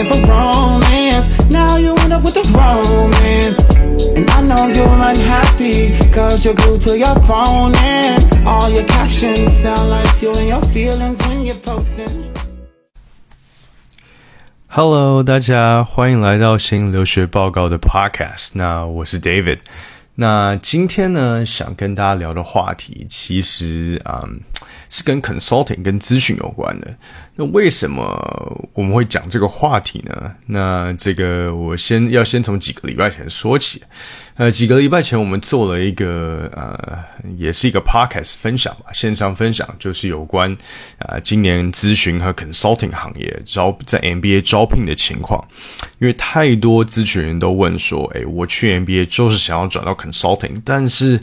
looking for romance. Now you end up with the wrong man. And I know you're unhappy, cause you're glued to your phone and all your captions sound like you and your feelings when you're posting. Hello，大家欢迎来到新留学报告的 Podcast。那我是 David。那今天呢，想跟大家聊的话题，其实啊、嗯、是跟 consulting 跟咨询有关的。 那为什么我们会讲这个话题呢？那这个我先要先从几个礼拜前说起。呃，几个礼拜前我们做了一个呃，也是一个 podcast 分享吧，线上分享，就是有关啊、今年咨询和 consulting 行业招在 MBA 招聘的情况。因为太多咨询人都问说，诶，我去 MBA 就是想要转到 consulting，但是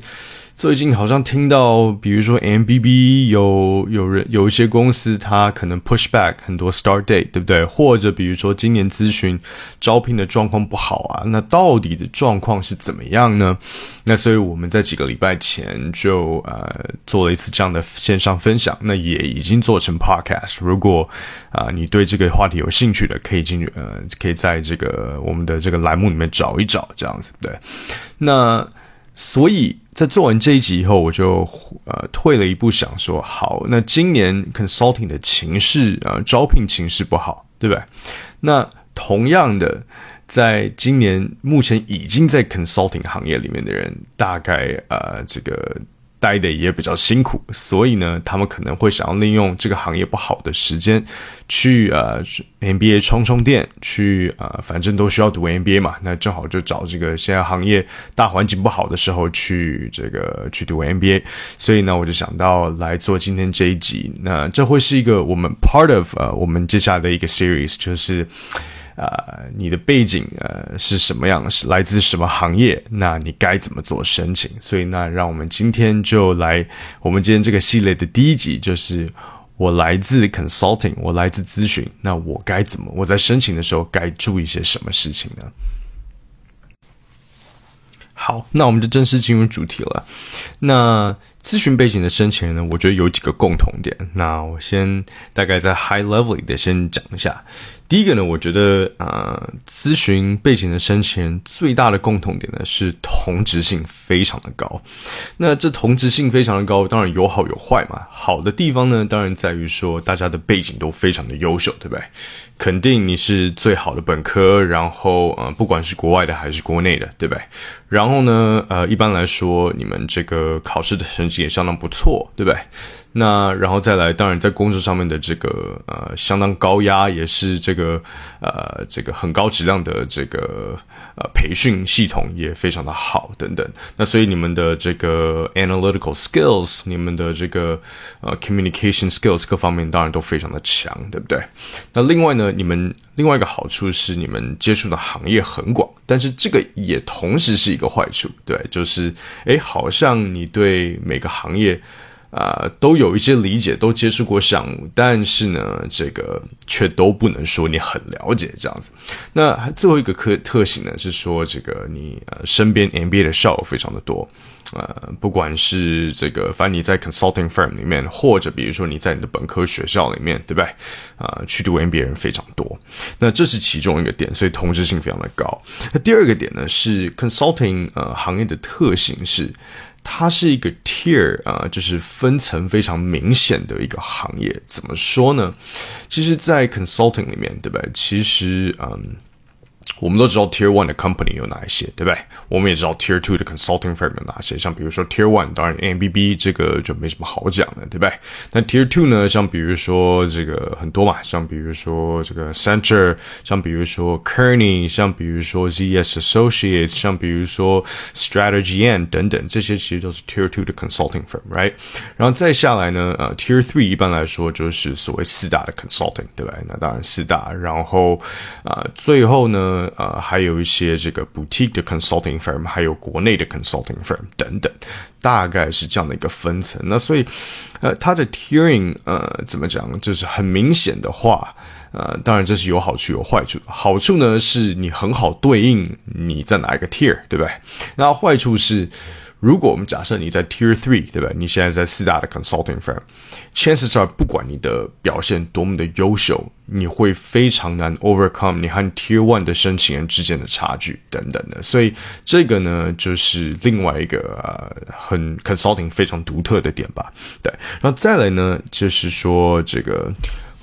最近好像听到，比如说 MBB 有有人有一些公司，它可能 push back 很多 start date，对不对？或者比如说今年咨询招聘的状况不好啊，那到底的状况是怎么样呢？那所以我们在几个礼拜前就呃做了一次这样的线上分享，那也已经做成 podcast。如果啊、你对这个话题有兴趣的，可以进去呃可以在这个我们的这个栏目里面找一找，这样子对。那所以在做完这一集以后，我就呃退了一步，想说好，那今年 consulting 的情势啊、呃，招聘情势不好，对不对？那同样的，在今年目前已经在 consulting 行业里面的人，大概呃这个。待的也比较辛苦，所以呢，他们可能会想要利用这个行业不好的时间，去呃 MBA 充充电，去呃反正都需要读 MBA 嘛，那正好就找这个现在行业大环境不好的时候去这个去读 MBA，所以呢，我就想到来做今天这一集，那这会是一个我们 part of 呃我们接下来的一个 series，就是。呃，你的背景呃是什么样？是来自什么行业？那你该怎么做申请？所以，那让我们今天就来，我们今天这个系列的第一集就是我来自 consulting，我来自咨询，那我该怎么？我在申请的时候该注意些什么事情呢？好，那我们就正式进入主题了。那咨询背景的申请人呢，我觉得有几个共同点。那我先大概在 high level 里的先讲一下。第一个呢，我觉得啊、咨询背景的申请人最大的共同点呢是同质性非常的高。那这同质性非常的高，当然有好有坏嘛。好的地方呢，当然在于说大家的背景都非常的优秀，对不对？肯定你是最好的本科，然后呃，不管是国外的还是国内的，对不对？然后呢，呃，一般来说你们这个考试的成绩也相当不错，对不对？那然后再来，当然在工作上面的这个呃相当高压，也是这个呃这个很高质量的这个呃培训系统也非常的好等等。那所以你们的这个 analytical skills，你们的这个呃 communication skills 各方面当然都非常的强，对不对？那另外呢，你们另外一个好处是你们接触的行业很广，但是这个也同时是一个坏处，对，就是诶，好像你对每个行业。啊、都有一些理解，都接触过项目，但是呢，这个却都不能说你很了解这样子。那最后一个特特性呢，是说这个你呃身边 MBA 的校友非常的多，呃，不管是这个，反正你在 consulting firm 里面，或者比如说你在你的本科学校里面，对不对？啊、去读 MBA 人非常多，那这是其中一个点，所以同质性非常的高。那第二个点呢，是 consulting 呃行业的特性是。它是一个 tier 啊、就是分层非常明显的一个行业。怎么说呢？其实，在 consulting 里面，对不对？其实，嗯。我们都知道 Tier One 的 company 有哪一些，对不对？我们也知道 Tier Two 的 consulting firm 有哪些，像比如说 Tier One，当然 MBB 这个就没什么好讲的，对不对？那 Tier Two 呢，像比如说这个很多嘛，像比如说这个 Center，像比如说 Kearney，像比如说 ZS Associates，像比如说 Strategy N 等等，这些其实都是 Tier Two 的 consulting firm，right？然后再下来呢，呃，Tier Three 一般来说就是所谓四大的 consulting，对不对？那当然四大，然后啊、呃，最后呢。呃，还有一些这个 boutique 的 consulting firm，还有国内的 consulting firm 等等，大概是这样的一个分层。那所以，呃，它的 tiering，呃，怎么讲，就是很明显的话，呃，当然这是有好处有坏处。好处呢是你很好对应你在哪一个 tier，对不对？那坏处是。如果我们假设你在 Tier Three，对吧？你现在在四大的 consulting firm，chances are 不管你的表现多么的优秀，你会非常难 overcome 你和 Tier One 的申请人之间的差距等等的。所以这个呢，就是另外一个呃很 consulting 非常独特的点吧。对，然后再来呢，就是说这个。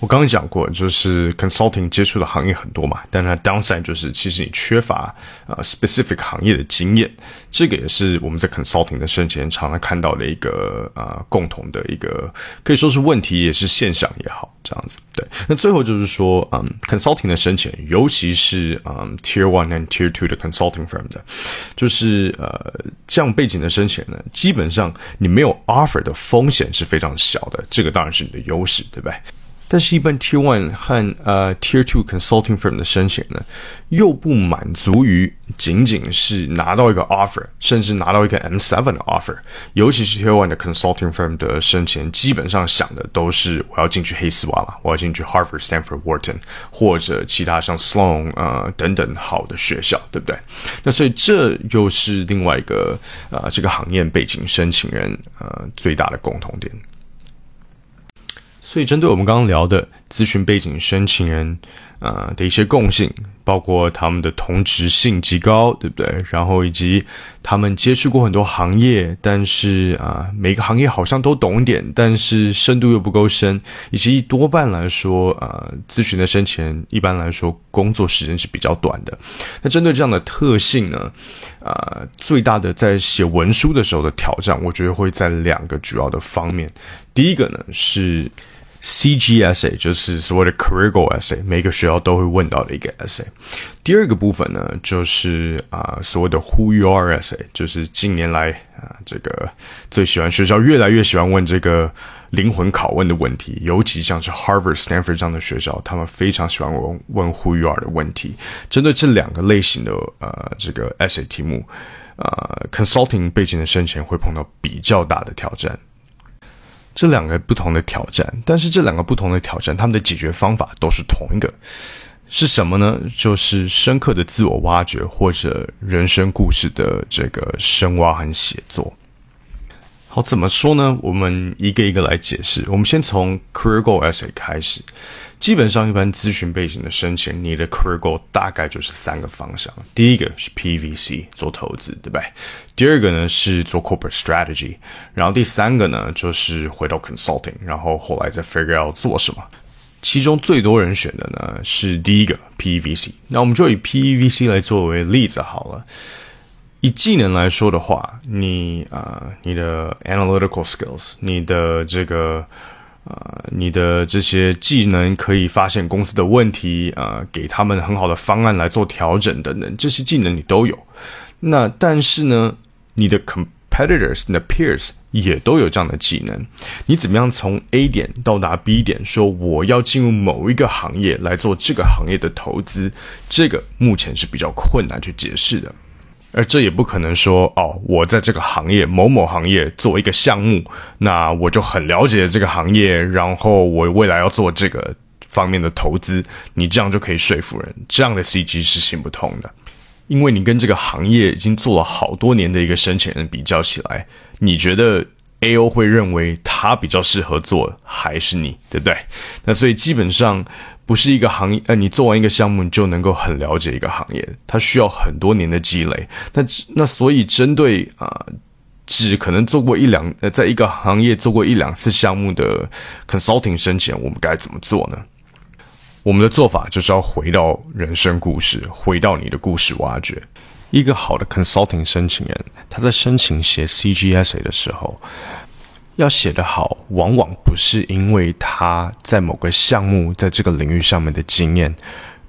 我刚刚讲过，就是 consulting 接触的行业很多嘛，但它 downside 就是其实你缺乏呃 specific 行业的经验，这个也是我们在 consulting 的申请常常看到的一个呃共同的一个可以说是问题，也是现象也好，这样子。对，那最后就是说，嗯，consulting 的申请，尤其是嗯 tier one and tier two 的 consulting firm 的，就是呃这样背景的申请呢，基本上你没有 offer 的风险是非常小的，这个当然是你的优势，对不对？但是，一般 Tier One 和呃 Tier Two consulting firm 的申请呢，又不满足于仅仅是拿到一个 offer，甚至拿到一个 M seven 的 offer。尤其是 Tier One 的 consulting firm 的申请，基本上想的都是我要进去黑丝袜嘛，我要进去 Harvard、Stanford、Wharton 或者其他像 Sloan 呃等等好的学校，对不对？那所以这又是另外一个呃这个行业背景申请人呃最大的共同点。所以，针对我们刚刚聊的咨询背景申请人，呃的一些共性，包括他们的同质性极高，对不对？然后以及他们接触过很多行业，但是啊，每个行业好像都懂一点，但是深度又不够深，以及多半来说，呃，咨询的申请人一般来说工作时间是比较短的。那针对这样的特性呢，呃，最大的在写文书的时候的挑战，我觉得会在两个主要的方面。第一个呢是。CGSA 就是所谓的 Career Goal Essay，每个学校都会问到的一个 Essay。第二个部分呢，就是啊所谓的 Who You Are Essay，就是近年来啊这个最喜欢学校越来越喜欢问这个灵魂拷问的问题，尤其像是 Harvard、Stanford 这样的学校，他们非常喜欢问问 Who You Are 的问题。针对这两个类型的呃这个 Essay 题目，呃 Consulting 背景的申请会碰到比较大的挑战。这两个不同的挑战，但是这两个不同的挑战，他们的解决方法都是同一个，是什么呢？就是深刻的自我挖掘或者人生故事的这个深挖和写作。好，怎么说呢？我们一个一个来解释。我们先从 Career Goal Essay 开始。基本上，一般咨询背景的申请，你的 career goal 大概就是三个方向。第一个是 PVC 做投资，对不对？第二个呢是做 corporate strategy，然后第三个呢就是回到 consulting，然后后来再 figure out 做什么。其中最多人选的呢是第一个 PVC。那我们就以 PVC 来作为例子好了。以技能来说的话，你啊，你的 analytical skills，你的这个。啊，你的这些技能可以发现公司的问题，啊，给他们很好的方案来做调整等等，这些技能你都有。那但是呢，你的 competitors、你的 peers 也都有这样的技能。你怎么样从 A 点到达 B 点，说我要进入某一个行业来做这个行业的投资，这个目前是比较困难去解释的。而这也不可能说哦，我在这个行业某某行业做一个项目，那我就很了解这个行业，然后我未来要做这个方面的投资，你这样就可以说服人。这样的 CG 是行不通的，因为你跟这个行业已经做了好多年的一个申请人比较起来，你觉得 AO 会认为他比较适合做，还是你，对不对？那所以基本上。不是一个行业，呃，你做完一个项目，你就能够很了解一个行业，它需要很多年的积累。那那所以针对啊，只可能做过一两，呃，在一个行业做过一两次项目的 consulting 申请，我们该怎么做呢？我们的做法就是要回到人生故事，回到你的故事挖掘。一个好的 consulting 申请人，他在申请写 CGSA 的时候。要写得好，往往不是因为他在某个项目在这个领域上面的经验，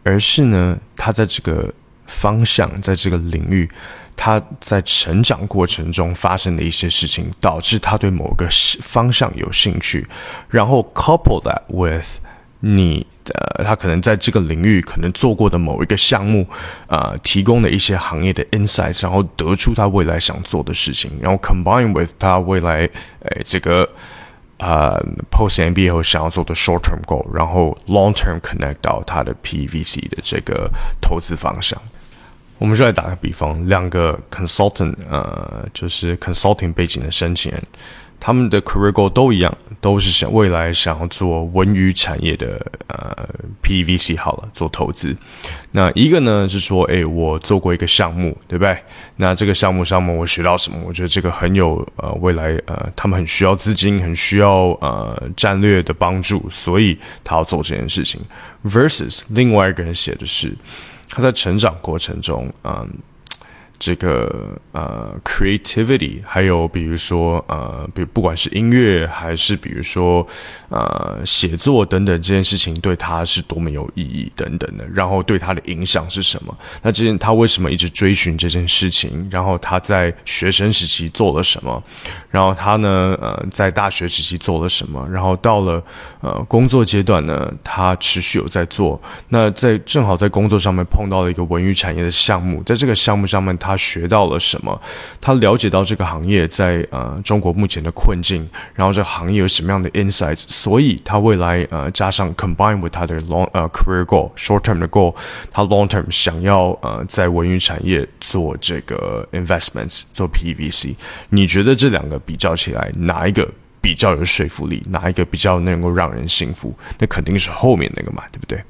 而是呢，他在这个方向，在这个领域，他在成长过程中发生的一些事情，导致他对某个方向有兴趣，然后 couple that with 你。呃，他可能在这个领域可能做过的某一个项目，呃，提供了一些行业的 insights，然后得出他未来想做的事情，然后 combine with 他未来，诶，这个呃 post MBA 后想要做的 short term goal，然后 long term connect 到他的 PVC 的这个投资方向。我们就来打个比方，两个 consultant，呃，就是 consulting 背景的申请人。他们的 career goal 都一样，都是想未来想要做文娱产业的呃 PVC 好了，做投资。那一个呢是说，诶，我做过一个项目，对不对？那这个项目上面我学到什么？我觉得这个很有呃未来呃，他们很需要资金，很需要呃战略的帮助，所以他要做这件事情。Versus 另外一个人写的是他在成长过程中，嗯。这个呃，creativity，还有比如说呃，比不管是音乐还是比如说呃，写作等等这件事情，对他是多么有意义等等的，然后对他的影响是什么？那这件他为什么一直追寻这件事情？然后他在学生时期做了什么？然后他呢呃，在大学时期做了什么？然后到了呃工作阶段呢，他持续有在做。那在正好在工作上面碰到了一个文娱产业的项目，在这个项目上面。他学到了什么？他了解到这个行业在呃中国目前的困境，然后这个行业有什么样的 insights，所以他未来呃加上 combine with 他的 long 呃 career goal short term 的 goal，他 long term 想要呃在文娱产业做这个 investments 做 PVC，你觉得这两个比较起来，哪一个比较有说服力？哪一个比较能够让人信服？那肯定是后面那个嘛，对不对？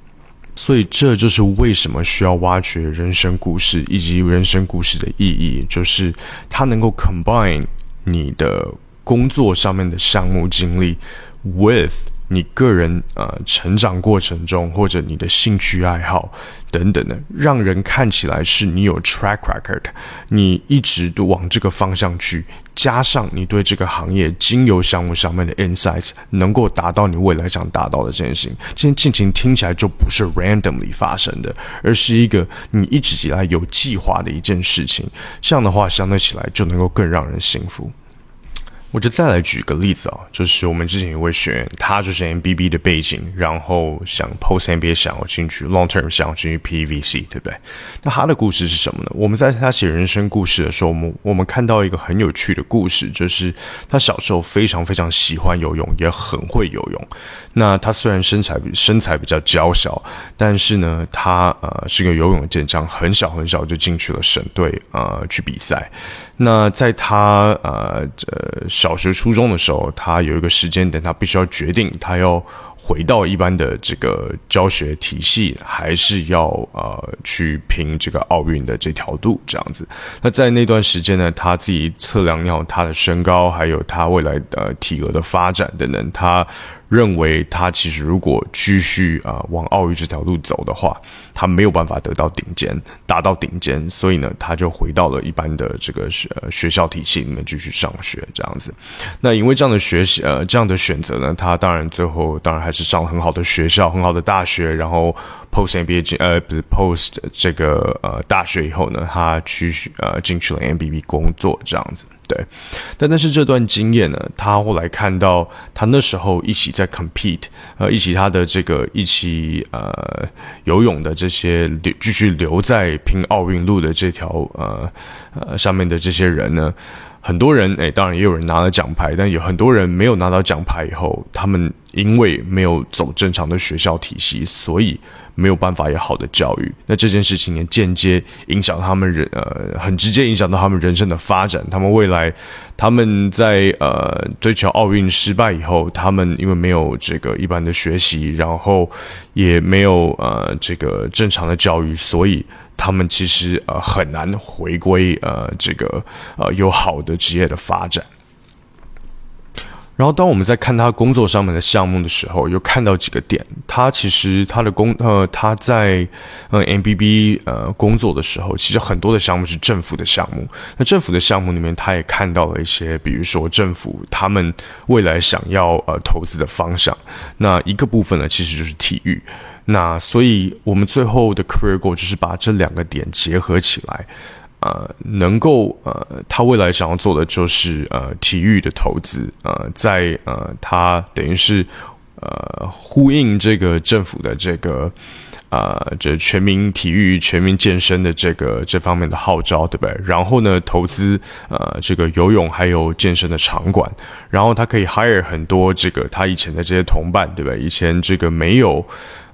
所以这就是为什么需要挖掘人生故事以及人生故事的意义，就是它能够 combine 你的工作上面的项目经历 with。你个人呃成长过程中，或者你的兴趣爱好等等的，让人看起来是你有 track record，你一直都往这个方向去，加上你对这个行业经由项目上面的 insights，能够达到你未来想达到的这件事情，这件事情听起来就不是 randomly 发生的，而是一个你一直以来有计划的一件事情。这样的话，相对起来就能够更让人信服。我就再来举个例子啊，就是我们之前一位学员，他就是 MBB 的背景，然后想 Post MBA 想要进去，Long Term 想要进去 PVC，对不对？那他的故事是什么呢？我们在他写人生故事的时候，我们我们看到一个很有趣的故事，就是他小时候非常非常喜欢游泳，也很会游泳。那他虽然身材身材比较娇小，但是呢，他呃是个游泳健将，很小很小就进去了省队呃去比赛。那在他呃呃小学初中的时候，他有一个时间点，他必须要决定他要回到一般的这个教学体系，还是要呃去拼这个奥运的这条路这样子。那在那段时间呢，他自己测量要他的身高，还有他未来的体格的发展等等，他。认为他其实如果继续啊往奥运这条路走的话，他没有办法得到顶尖，达到顶尖，所以呢，他就回到了一般的这个学学校体系里面继续上学这样子。那因为这样的学习呃这样的选择呢，他当然最后当然还是上了很好的学校，很好的大学，然后 post MBA 呃不是 post 这个呃大学以后呢，他去呃进去了 MBB 工作这样子。对，但但是这段经验呢，他后来看到他那时候一起在 compete，呃，一起他的这个一起呃游泳的这些留继续留在拼奥运路的这条呃呃上面的这些人呢，很多人哎，当然也有人拿了奖牌，但有很多人没有拿到奖牌以后，他们因为没有走正常的学校体系，所以。没有办法有好的教育，那这件事情也间接影响他们人，呃，很直接影响到他们人生的发展。他们未来，他们在呃追求奥运失败以后，他们因为没有这个一般的学习，然后也没有呃这个正常的教育，所以他们其实呃很难回归呃这个呃有好的职业的发展。然后，当我们在看他工作上面的项目的时候，又看到几个点。他其实他的工呃，他在呃 MBB 呃工作的时候，其实很多的项目是政府的项目。那政府的项目里面，他也看到了一些，比如说政府他们未来想要呃投资的方向。那一个部分呢，其实就是体育。那所以我们最后的 career goal 就是把这两个点结合起来。呃，能够呃，他未来想要做的就是呃，体育的投资。呃，在呃，他等于是呃，呼应这个政府的这个。呃这全民体育、全民健身的这个这方面的号召，对不对？然后呢，投资呃这个游泳还有健身的场馆，然后他可以 hire 很多这个他以前的这些同伴，对不对？以前这个没有。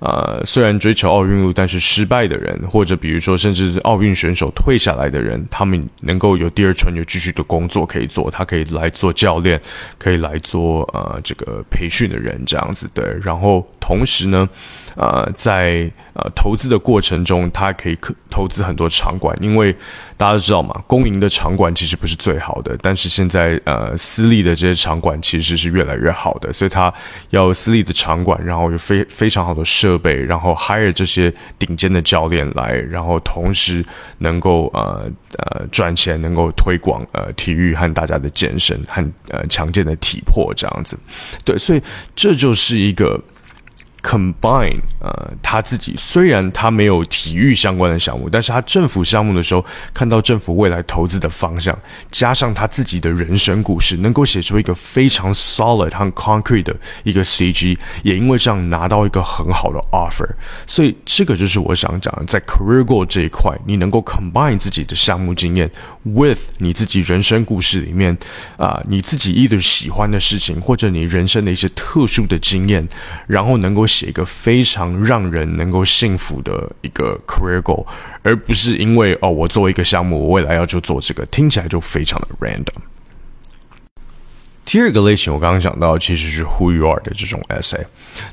呃，虽然追求奥运路，但是失败的人，或者比如说，甚至是奥运选手退下来的人，他们能够有第二春，有继续的工作可以做，他可以来做教练，可以来做呃这个培训的人，这样子对。然后同时呢，呃，在呃投资的过程中，他可以可投资很多场馆，因为大家都知道嘛，公营的场馆其实不是最好的，但是现在呃私立的这些场馆其实是越来越好的，所以他要私立的场馆，然后有非非常好的设。备，然后 hire 这些顶尖的教练来，然后同时能够呃呃赚钱，能够推广呃体育和大家的健身和呃强健的体魄这样子，对，所以这就是一个。Combine，呃，他自己虽然他没有体育相关的项目，但是他政府项目的时候，看到政府未来投资的方向，加上他自己的人生故事，能够写出一个非常 solid 和 concrete 的一个 CG，也因为这样拿到一个很好的 offer，所以这个就是我想讲的，在 career goal 这一块，你能够 combine 自己的项目经验 with 你自己人生故事里面啊，你自己 either 喜欢的事情，或者你人生的一些特殊的经验，然后能够。写一个非常让人能够幸福的一个 career goal，而不是因为哦，我做一个项目，我未来要就做这个，听起来就非常的 random。第二个类型，我刚刚讲到，其实是 who you are 的这种 essay。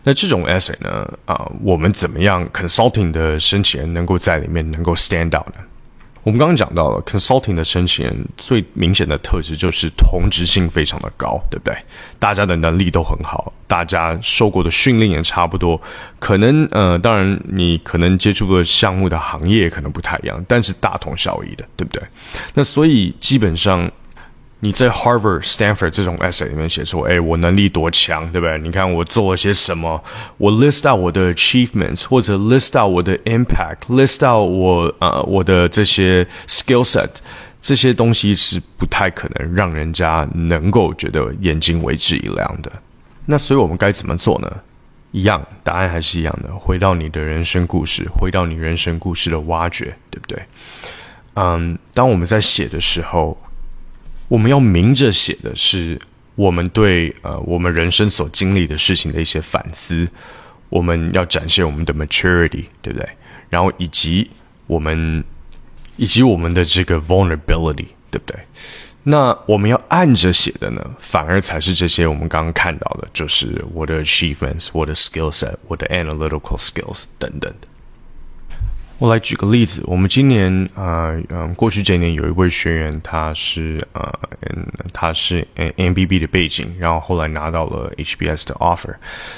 那这种 essay 呢，啊，我们怎么样 consulting 的申请人能够在里面能够 stand out 呢？我们刚刚讲到了 consulting 的申请人最明显的特质就是同质性非常的高，对不对？大家的能力都很好，大家受过的训练也差不多，可能呃，当然你可能接触的项目的行业可能不太一样，但是大同小异的，对不对？那所以基本上。你在 Harvard、Stanford 这种 essay 里面写出，哎，我能力多强，对不对？你看我做了些什么，我 list out 我的 achievements，或者 list out 我的 impact，list out 我呃我的这些 skill set，这些东西是不太可能让人家能够觉得眼睛为之一亮的。那所以我们该怎么做呢？一样，答案还是一样的，回到你的人生故事，回到你人生故事的挖掘，对不对？嗯，当我们在写的时候。我们要明着写的是我们对呃我们人生所经历的事情的一些反思，我们要展现我们的 maturity，对不对？然后以及我们以及我们的这个 vulnerability，对不对？那我们要按着写的呢，反而才是这些我们刚刚看到的，就是我的 achievements，我的 skill set，我的 analytical skills 等等的。我来举个例子，我们今年啊，嗯，过去这一年有一位学员，他是呃，嗯，他是 M B B 的背景，然后后来拿到了 H B S 的 offer。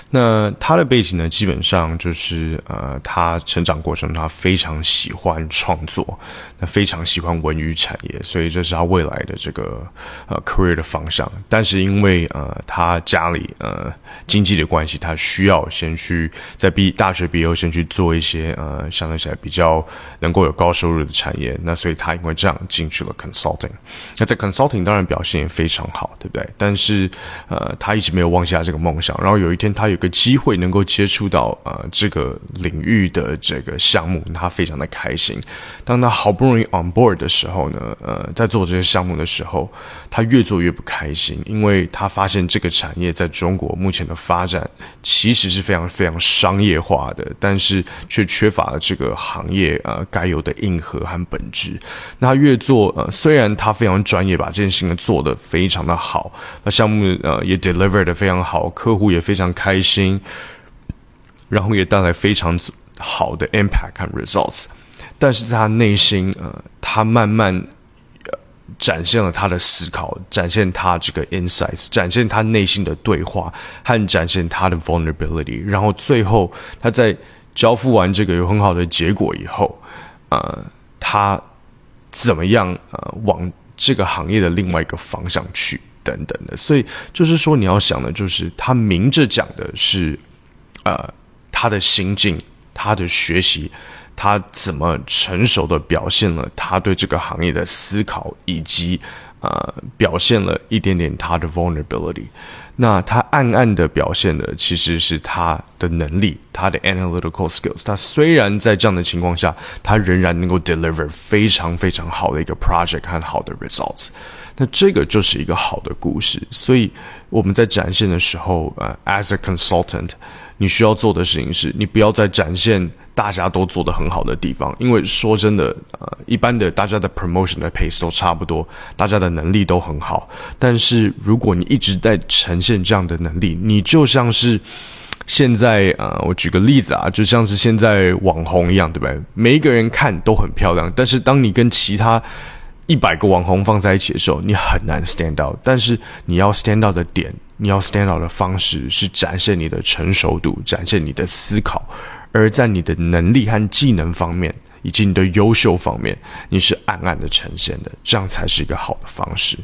那他的背景呢，基本上就是呃，他成长过程他非常喜欢创作，那非常喜欢文娱产业，所以这是他未来的这个呃 career 的方向。但是因为呃，他家里呃经济的关系，他需要先去在毕大学毕业后先去做一些呃相对起来比。比较能够有高收入的产业，那所以他因为这样进去了 consulting。那在 consulting 当然表现也非常好，对不对？但是呃，他一直没有忘下这个梦想。然后有一天他有个机会能够接触到呃这个领域的这个项目，他非常的开心。当他好不容易 on board 的时候呢，呃，在做这些项目的时候，他越做越不开心，因为他发现这个产业在中国目前的发展其实是非常非常商业化的，但是却缺乏了这个行。行业呃该有的硬核和本质，那越做呃虽然他非常专业，把这件事情做得非常的好，那项目呃也 deliver 的非常好，客户也非常开心，然后也带来非常好的 impact 和 results，但是在他内心呃他慢慢展现了他的思考，展现他这个 insights，展现他内心的对话和展现他的 vulnerability，然后最后他在。交付完这个有很好的结果以后，呃，他怎么样呃往这个行业的另外一个方向去等等的，所以就是说你要想的就是他明着讲的是，呃，他的心境，他的学习，他怎么成熟的表现了他对这个行业的思考，以及呃表现了一点点他的 vulnerability。那他暗暗的表现的其实是他的能力，他的 analytical skills。他虽然在这样的情况下，他仍然能够 deliver 非常非常好的一个 project 和好的 results。那这个就是一个好的故事。所以我们在展现的时候，呃，as a consultant，你需要做的事情是，你不要再展现。大家都做得很好的地方，因为说真的，呃，一般的大家的 promotion 的 pace 都差不多，大家的能力都很好。但是如果你一直在呈现这样的能力，你就像是现在，呃，我举个例子啊，就像是现在网红一样，对不对？每一个人看都很漂亮，但是当你跟其他一百个网红放在一起的时候，你很难 stand out。但是你要 stand out 的点，你要 stand out 的方式是展现你的成熟度，展现你的思考。而在你的能力和技能方面，以及你的优秀方面，你是暗暗的呈现的，这样才是一个好的方式。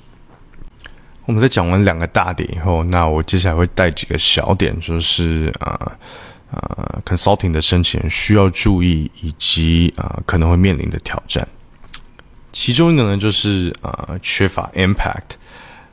我们在讲完两个大点以后，那我接下来会带几个小点，就是啊啊，consulting 的申请人需要注意，以及啊可能会面临的挑战。其中一个呢，就是啊缺乏 impact。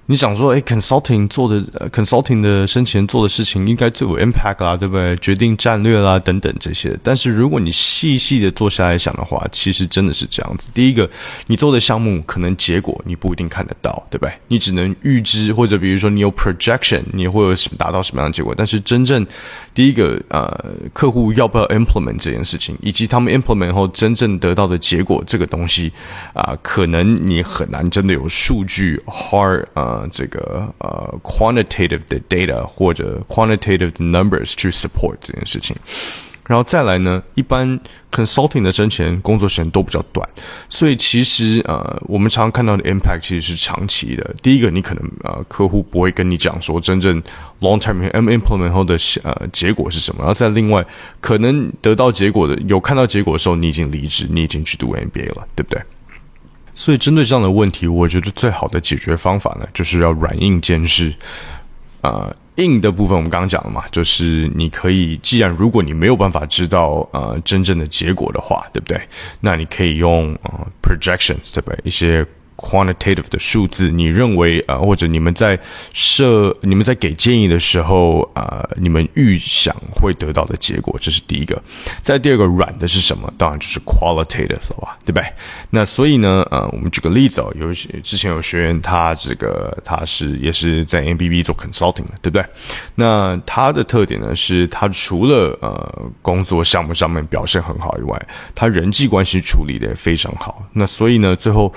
你想说，哎，consulting 做的，consulting 的生前做的事情应该最有 impact 啦，对不对？决定战略啦，等等这些。但是如果你细细的坐下来想的话，其实真的是这样子。第一个，你做的项目可能结果你不一定看得到，对不对？你只能预知，或者比如说你有 projection，你会有什么达到什么样的结果。但是真正第一个，呃，客户要不要 implement 这件事情，以及他们 implement 后真正得到的结果，这个东西啊，可能你很难真的有数据 hard 啊。呃，呃这个呃，quantitative 的 data 或者 quantitative numbers 去 support 这件事情，然后再来呢，一般 consulting 的挣钱工作时间都比较短，所以其实呃，我们常看到的 impact 其实是长期的。第一个，你可能呃，客户不会跟你讲说真正 long term implement 后的呃结果是什么，然后再另外可能得到结果的有看到结果的时候，你已经离职，你已经去读 MBA 了，对不对？所以，针对这样的问题，我觉得最好的解决方法呢，就是要软硬兼施。呃，硬的部分我们刚刚讲了嘛，就是你可以，既然如果你没有办法知道呃真正的结果的话，对不对？那你可以用呃 projections，对不对？一些。Quantitative 的数字，你认为呃，或者你们在设、你们在给建议的时候，呃，你们预想会得到的结果，这是第一个。再第二个软的是什么？当然就是 qualitative 了吧，对不对？那所以呢，呃，我们举个例子哦，有之前有学员，他这个他是也是在 M B B 做 consulting 的，对不对？那他的特点呢，是他除了呃工作项目上面表现很好以外，他人际关系处理的也非常好。那所以呢，最后。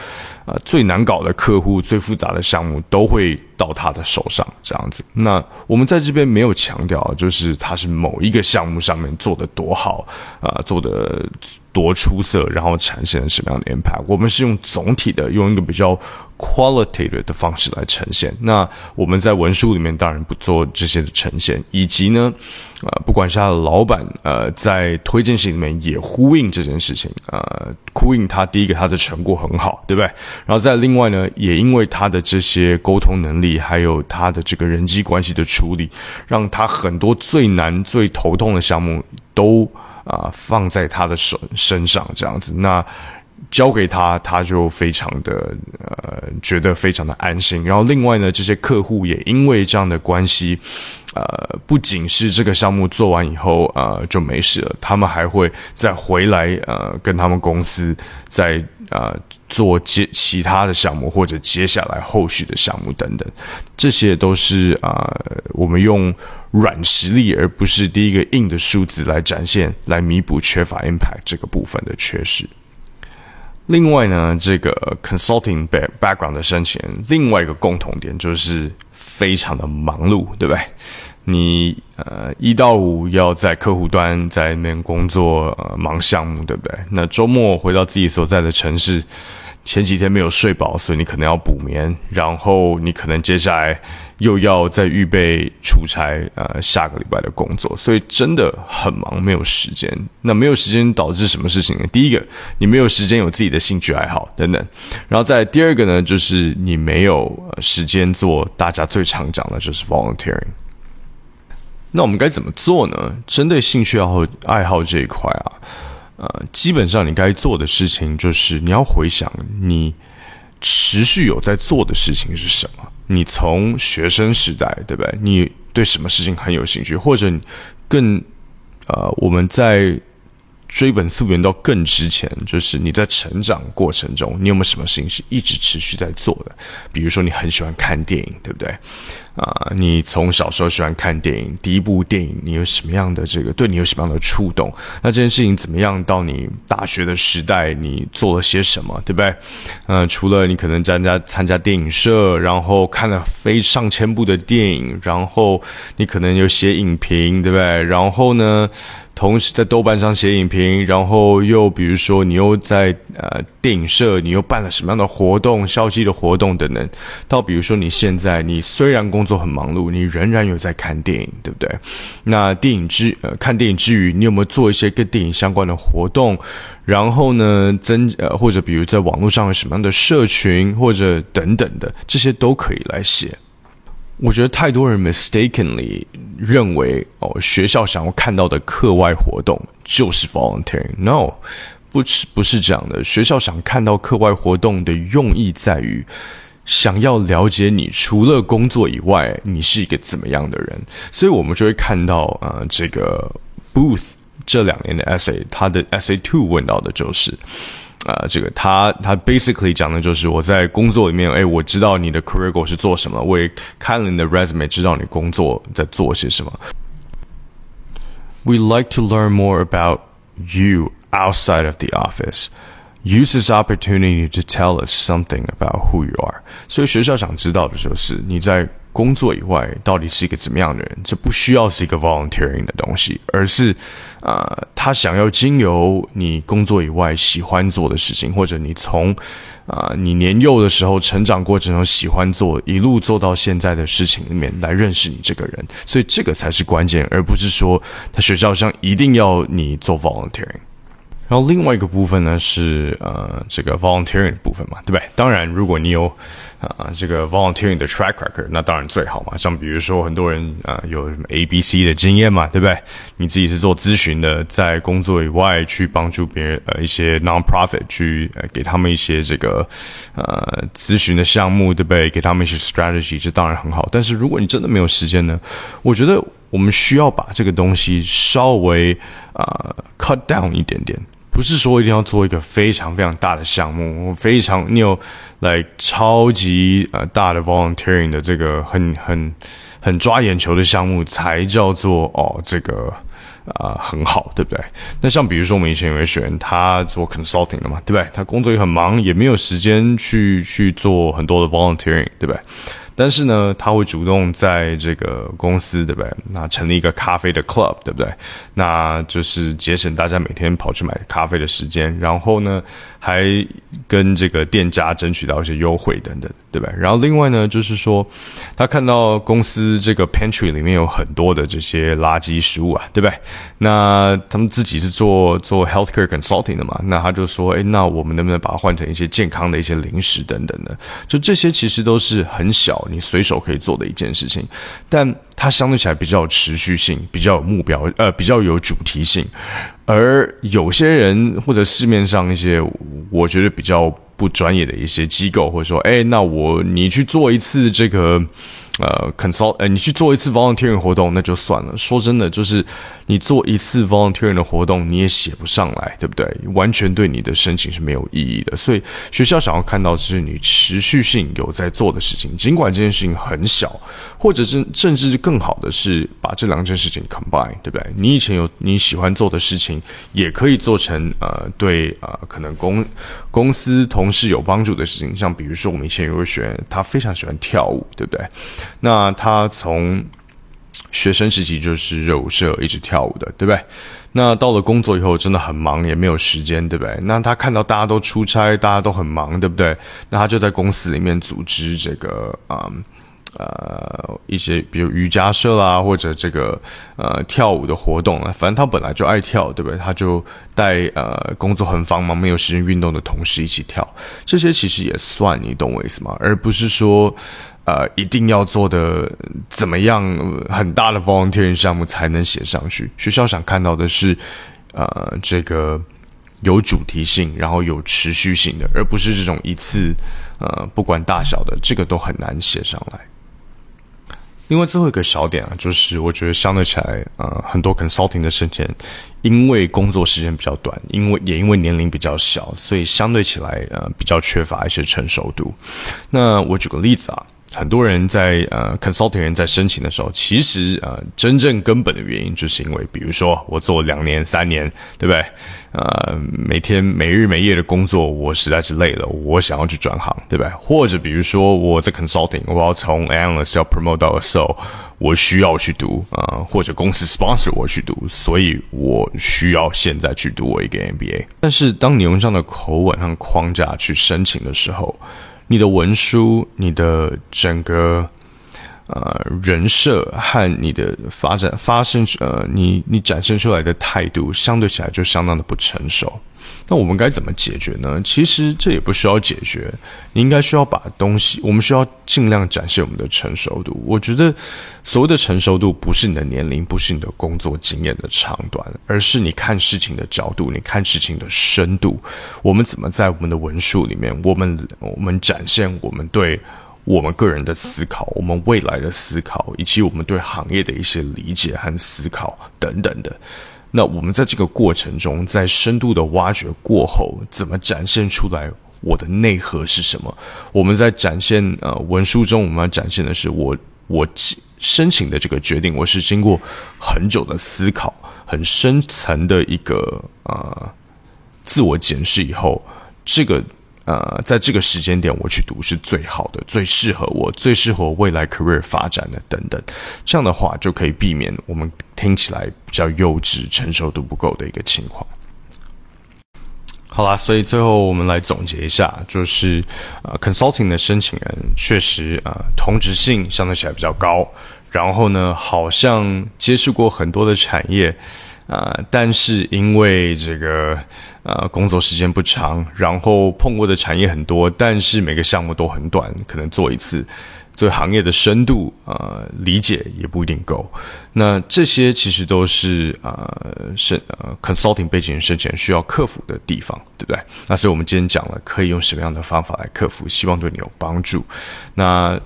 啊，最难搞的客户、最复杂的项目都会到他的手上，这样子。那我们在这边没有强调，就是他是某一个项目上面做的多好啊，做的多出色，然后产生什么样的 impact。我们是用总体的，用一个比较。Qualitative 的方式来呈现。那我们在文书里面当然不做这些的呈现，以及呢，呃，不管是他的老板，呃，在推荐信里面也呼应这件事情，呃，呼应他第一个他的成果很好，对不对？然后再另外呢，也因为他的这些沟通能力，还有他的这个人际关系的处理，让他很多最难、最头痛的项目都啊放在他的手身上，这样子。那交给他，他就非常的呃，觉得非常的安心。然后另外呢，这些客户也因为这样的关系，呃，不仅是这个项目做完以后呃就没事了，他们还会再回来呃跟他们公司再呃做接其他的项目或者接下来后续的项目等等，这些都是啊我们用软实力而不是第一个硬的数字来展现，来弥补缺乏 impact 这个部分的缺失。另外呢，这个 consulting background 的申请，另外一个共同点就是非常的忙碌，对不对？你呃一到五要在客户端在那边工作，呃忙项目，对不对？那周末回到自己所在的城市。前几天没有睡饱，所以你可能要补眠，然后你可能接下来又要再预备出差，呃，下个礼拜的工作，所以真的很忙，没有时间。那没有时间导致什么事情呢？第一个，你没有时间有自己的兴趣爱好等等，然后再第二个呢，就是你没有时间做大家最常讲的就是 volunteering。那我们该怎么做呢？针对兴趣爱好爱好这一块啊？呃，基本上你该做的事情就是你要回想你持续有在做的事情是什么？你从学生时代，对不对？你对什么事情很有兴趣，或者更呃，我们在。追本溯源到更之前，就是你在成长过程中，你有没有什么事情是一直持续在做的？比如说，你很喜欢看电影，对不对？啊，你从小时候喜欢看电影，第一部电影你有什么样的这个对你有什么样的触动？那这件事情怎么样？到你大学的时代，你做了些什么，对不对？嗯，除了你可能参加参加电影社，然后看了非上千部的电影，然后你可能有写影评，对不对？然后呢？同时在豆瓣上写影评，然后又比如说你又在呃电影社，你又办了什么样的活动、消息的活动等等。到比如说你现在，你虽然工很忙碌，你仍然有在看电影，对不对？那电影之呃看电影之余，你有没有做一些跟电影相关的活动？然后呢，增呃或者比如在网络上有什么样的社群或者等等的，这些都可以来写。我觉得太多人 mistakenly 认为哦，学校想要看到的课外活动就是 volunteering。No，不是不是这样的。学校想看到课外活动的用意在于，想要了解你除了工作以外，你是一个怎么样的人。所以我们就会看到啊，这个 Booth 这两年的 essay，他的 essay two 问到的就是。啊，这个他他 basically 讲的就是我在工作里面，哎，我知道你的 career goal 是做什么，我也看了你的 resume，知道你工作在做些什么。We like to learn more about you outside of the office. Use this opportunity to tell us something about who you are. 所以学校想知道的就是你在。工作以外，到底是一个怎么样的人？这不需要是一个 volunteering 的东西，而是，呃，他想要经由你工作以外喜欢做的事情，或者你从，啊，你年幼的时候成长过程中喜欢做，一路做到现在的事情里面来认识你这个人。所以这个才是关键，而不是说他学校上一定要你做 volunteering。然后另外一个部分呢是呃这个 volunteering 的部分嘛，对不对？当然，如果你有啊这个 volunteering 的 track record，那当然最好嘛。像比如说很多人啊有什么 A、B、C 的经验嘛，对不对？你自己是做咨询的，在工作以外去帮助别人呃一些 non-profit 去呃给他们一些这个呃咨询的项目，对不对？给他们一些 strategy，这当然很好。但是如果你真的没有时间呢，我觉得我们需要把这个东西稍微啊 cut down 一点点。不是说一定要做一个非常非常大的项目，非常你有来超级呃大的 volunteering 的这个很很很抓眼球的项目才叫做哦这个啊很好，对不对？那像比如说我们以前有位学员，他做 consulting 的嘛，对不对？他工作也很忙，也没有时间去去做很多的 volunteering，对不对？但是呢，他会主动在这个公司，对不对？那成立一个咖啡的 club，对不对？那就是节省大家每天跑去买咖啡的时间，然后呢，还跟这个店家争取到一些优惠等等，对吧？然后另外呢，就是说他看到公司这个 pantry 里面有很多的这些垃圾食物啊，对不对？那他们自己是做做 healthcare consulting 的嘛？那他就说，哎，那我们能不能把它换成一些健康的一些零食等等的？就这些其实都是很小。你随手可以做的一件事情，但它相对起来比较有持续性，比较有目标，呃，比较有主题性。而有些人或者市面上一些，我觉得比较不专业的一些机构，或者说，哎，那我你去做一次这个。呃，consult，呃，你去做一次 volunteer 活动那就算了。说真的，就是你做一次 volunteer 的活动，你也写不上来，对不对？完全对你的申请是没有意义的。所以学校想要看到是你持续性有在做的事情，尽管这件事情很小，或者是甚至更好的是把这两件事情 combine，对不对？你以前有你喜欢做的事情，也可以做成呃，对呃，可能公公司同事有帮助的事情。像比如说，我们以前有个学员，他非常喜欢跳舞，对不对？那他从学生时期就是热舞社一直跳舞的，对不对？那到了工作以后真的很忙，也没有时间，对不对？那他看到大家都出差，大家都很忙，对不对？那他就在公司里面组织这个啊呃一些比如瑜伽社啦，或者这个呃跳舞的活动啊。反正他本来就爱跳，对不对？他就带呃工作很繁忙、没有时间运动的同事一起跳。这些其实也算，你懂我意思吗？而不是说。呃，一定要做的怎么样很大的 volunteer 项目才能写上去？学校想看到的是，呃，这个有主题性，然后有持续性的，而不是这种一次呃，不管大小的，这个都很难写上来。另外最后一个小点啊，就是我觉得相对起来，呃，很多 consulting 的申请，因为工作时间比较短，因为也因为年龄比较小，所以相对起来，呃，比较缺乏一些成熟度。那我举个例子啊。很多人在呃，consulting 人在申请的时候，其实呃，真正根本的原因就是因为，比如说我做两年、三年，对不对？呃，每天没日没夜的工作，我实在是累了，我想要去转行，对不对？或者比如说我在 consulting，我要从 analyst 要 promote 到 s o 我需要去读啊，或者公司 sponsor 我去读，所以我需要现在去读我一个 MBA。但是当你用这样的口吻和框架去申请的时候，你的文书，你的整个呃人设和你的发展发生呃，你你展现出来的态度，相对起来就相当的不成熟。那我们该怎么解决呢？其实这也不需要解决，你应该需要把东西，我们需要尽量展现我们的成熟度。我觉得所谓的成熟度，不是你的年龄，不是你的工作经验的长短，而是你看事情的角度，你看事情的深度。我们怎么在我们的文书里面，我们我们展现我们对我们个人的思考，我们未来的思考，以及我们对行业的一些理解和思考等等的。那我们在这个过程中，在深度的挖掘过后，怎么展现出来我的内核是什么？我们在展现呃文书中，我们要展现的是我我申请的这个决定，我是经过很久的思考、很深层的一个呃自我检视以后，这个。呃，在这个时间点我去读是最好的，最适合我，最适合我未来 career 发展的等等，这样的话就可以避免我们听起来比较幼稚、成熟度不够的一个情况。好啦，所以最后我们来总结一下，就是呃，consulting 的申请人确实呃，同质性相对起来比较高，然后呢，好像接触过很多的产业。啊，但是因为这个呃工作时间不长，然后碰过的产业很多，但是每个项目都很短，可能做一次，对行业的深度呃理解也不一定够。那这些其实都是呃申呃 consulting 背景申请需要克服的地方，对不对？那所以我们今天讲了可以用什么样的方法来克服，希望对你有帮助。那。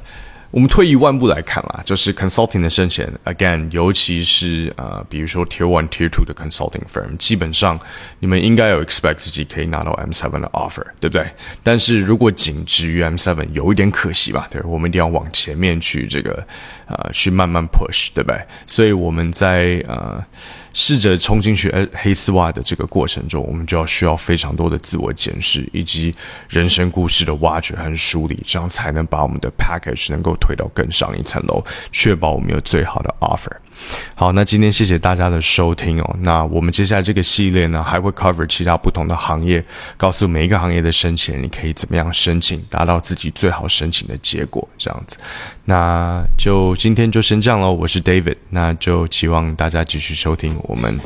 我们退一万步来看啦，就是 consulting 的申请，again，尤其是呃，比如说 tier one、tier two 的 consulting firm，基本上你们应该有 expect 自己可以拿到 M seven 的 offer，对不对？但是如果仅止于 M seven，有一点可惜吧？对，我们一定要往前面去这个呃，去慢慢 push，对不对？所以我们在呃。试着冲进去黑丝袜的这个过程中，我们就要需要非常多的自我检视，以及人生故事的挖掘和梳理，这样才能把我们的 package 能够推到更上一层楼，确保我们有最好的 offer。好，那今天谢谢大家的收听哦。那我们接下来这个系列呢，还会 cover 其他不同的行业，告诉每一个行业的申请人，你可以怎么样申请，达到自己最好申请的结果，这样子。那就今天就先这样喽。我是 David，那就期望大家继续收听我们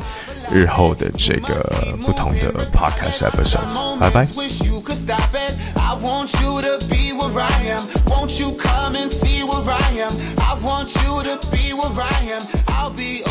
日后的这个不同的 podcast episodes。拜拜。I want you to be where I am. I'll be